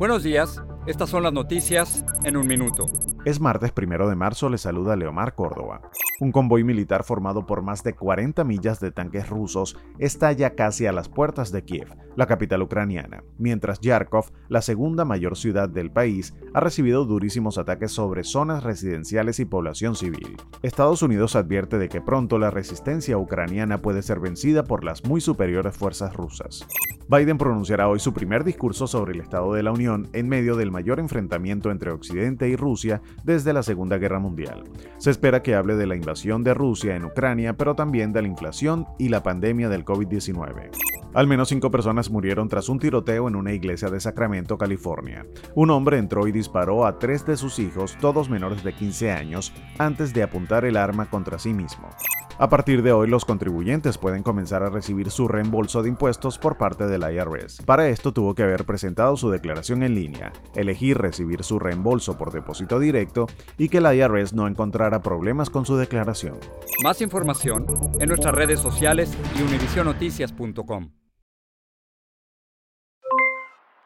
Buenos días, estas son las noticias en un minuto. Es martes primero de marzo, le saluda Leomar Córdoba. Un convoy militar formado por más de 40 millas de tanques rusos está ya casi a las puertas de Kiev, la capital ucraniana, mientras Yarkov, la segunda mayor ciudad del país, ha recibido durísimos ataques sobre zonas residenciales y población civil. Estados Unidos advierte de que pronto la resistencia ucraniana puede ser vencida por las muy superiores fuerzas rusas. Biden pronunciará hoy su primer discurso sobre el Estado de la Unión en medio del mayor enfrentamiento entre Occidente y Rusia desde la Segunda Guerra Mundial. Se espera que hable de la invasión de Rusia en Ucrania, pero también de la inflación y la pandemia del COVID-19. Al menos cinco personas murieron tras un tiroteo en una iglesia de Sacramento, California. Un hombre entró y disparó a tres de sus hijos, todos menores de 15 años, antes de apuntar el arma contra sí mismo. A partir de hoy, los contribuyentes pueden comenzar a recibir su reembolso de impuestos por parte del IRS. Para esto tuvo que haber presentado su declaración en línea, elegir recibir su reembolso por depósito directo y que el IRS no encontrara problemas con su declaración. Más información en nuestras redes sociales y univisionoticias.com.